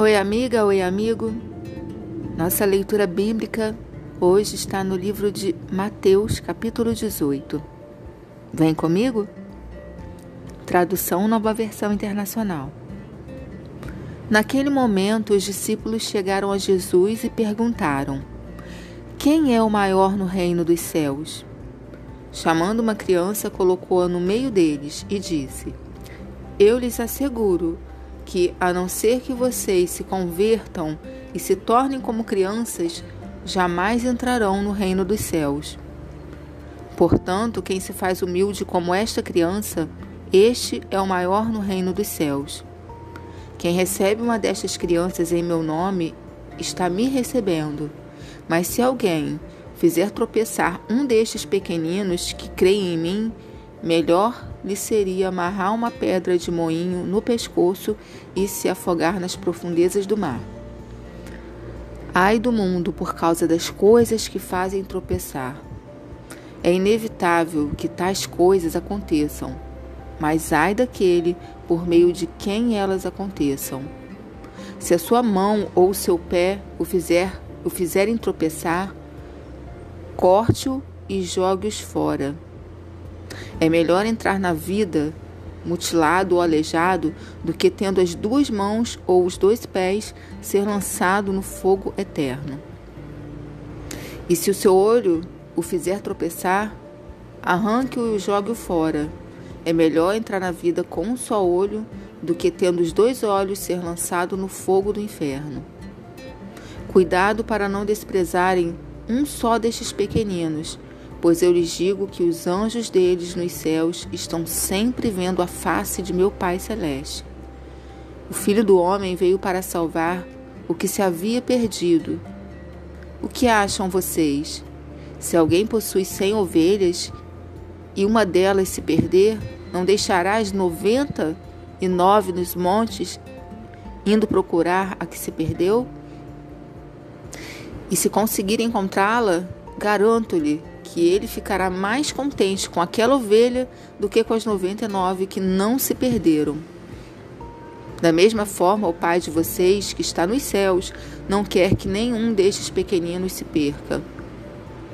Oi, amiga, oi, amigo. Nossa leitura bíblica hoje está no livro de Mateus, capítulo 18. Vem comigo? Tradução Nova Versão Internacional. Naquele momento, os discípulos chegaram a Jesus e perguntaram: Quem é o maior no reino dos céus? Chamando uma criança, colocou-a no meio deles e disse: Eu lhes asseguro que, a não ser que vocês se convertam e se tornem como crianças, jamais entrarão no reino dos céus. Portanto, quem se faz humilde como esta criança, este é o maior no reino dos céus. Quem recebe uma destas crianças em meu nome está me recebendo. Mas se alguém fizer tropeçar um destes pequeninos que creem em mim, Melhor lhe seria amarrar uma pedra de moinho no pescoço e se afogar nas profundezas do mar. Ai do mundo por causa das coisas que fazem tropeçar. É inevitável que tais coisas aconteçam, mas ai daquele por meio de quem elas aconteçam. Se a sua mão ou o seu pé o fizer o fizerem tropeçar, corte-o e jogue-os fora. É melhor entrar na vida mutilado ou aleijado do que tendo as duas mãos ou os dois pés ser lançado no fogo eterno. E se o seu olho o fizer tropeçar, arranque-o e jogue-o fora. É melhor entrar na vida com um só olho do que tendo os dois olhos ser lançado no fogo do inferno. Cuidado para não desprezarem um só destes pequeninos, Pois eu lhes digo que os anjos deles nos céus estão sempre vendo a face de meu Pai Celeste. O Filho do Homem veio para salvar o que se havia perdido. O que acham vocês? Se alguém possui cem ovelhas e uma delas se perder, não deixará as noventa e nove nos montes, indo procurar a que se perdeu? E se conseguir encontrá-la, garanto-lhe que ele ficará mais contente com aquela ovelha do que com as 99 que não se perderam. Da mesma forma, o Pai de vocês, que está nos céus, não quer que nenhum destes pequeninos se perca.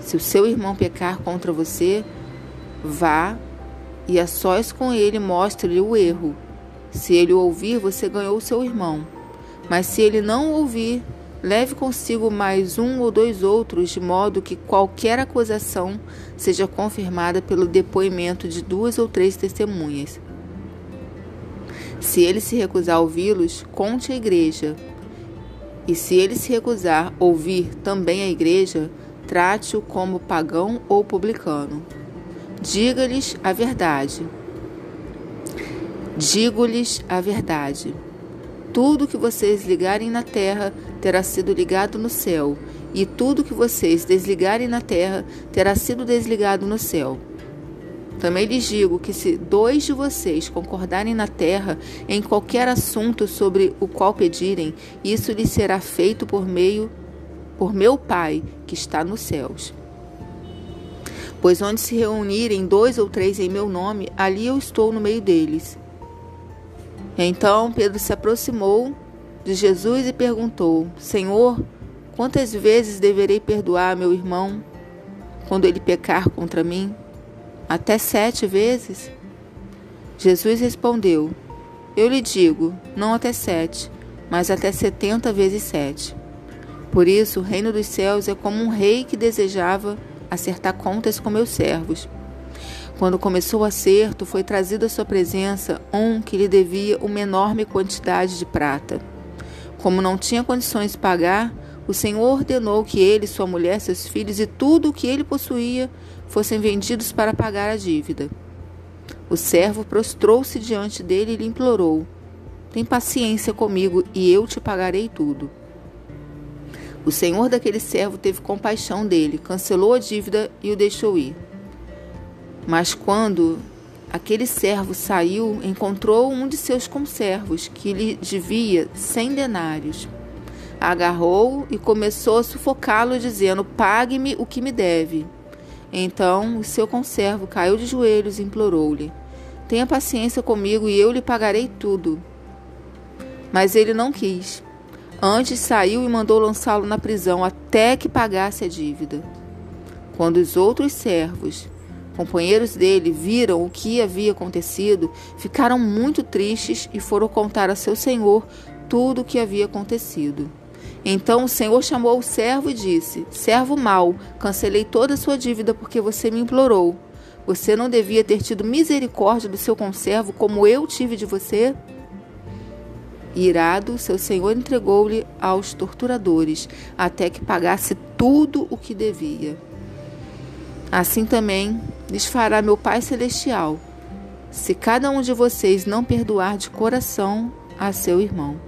Se o seu irmão pecar contra você, vá e a sós com ele mostre-lhe o erro. Se ele o ouvir, você ganhou o seu irmão. Mas se ele não o ouvir, Leve consigo mais um ou dois outros, de modo que qualquer acusação seja confirmada pelo depoimento de duas ou três testemunhas. Se ele se recusar a ouvi-los, conte à igreja. E se ele se recusar a ouvir também a igreja, trate-o como pagão ou publicano. Diga-lhes a verdade. Digo-lhes a verdade. Tudo que vocês ligarem na terra terá sido ligado no céu, e tudo que vocês desligarem na terra terá sido desligado no céu. Também lhes digo que se dois de vocês concordarem na terra em qualquer assunto sobre o qual pedirem, isso lhes será feito por meio por meu Pai que está nos céus. Pois onde se reunirem dois ou três em meu nome, ali eu estou no meio deles. Então Pedro se aproximou de Jesus e perguntou: Senhor, quantas vezes deverei perdoar meu irmão quando ele pecar contra mim? Até sete vezes? Jesus respondeu: Eu lhe digo, não até sete, mas até setenta vezes sete. Por isso, o reino dos céus é como um rei que desejava acertar contas com meus servos. Quando começou o acerto, foi trazido à sua presença um que lhe devia uma enorme quantidade de prata. Como não tinha condições de pagar, o Senhor ordenou que ele, sua mulher, seus filhos e tudo o que ele possuía fossem vendidos para pagar a dívida. O servo prostrou-se diante dele e lhe implorou: Tem paciência comigo e eu te pagarei tudo. O senhor daquele servo teve compaixão dele, cancelou a dívida e o deixou ir. Mas quando aquele servo saiu, encontrou um de seus conservos que lhe devia cem denários. Agarrou e começou a sufocá-lo, dizendo: Pague-me o que me deve. Então o seu conservo caiu de joelhos e implorou-lhe: Tenha paciência comigo e eu lhe pagarei tudo. Mas ele não quis. Antes saiu e mandou lançá-lo na prisão até que pagasse a dívida. Quando os outros servos, companheiros dele, viram o que havia acontecido, ficaram muito tristes e foram contar a seu senhor tudo o que havia acontecido. Então o Senhor chamou o servo e disse: Servo mau, cancelei toda a sua dívida porque você me implorou. Você não devia ter tido misericórdia do seu conservo como eu tive de você? Irado, seu senhor entregou-lhe aos torturadores, até que pagasse tudo o que devia. Assim também lhes fará meu Pai Celestial, se cada um de vocês não perdoar de coração a seu irmão.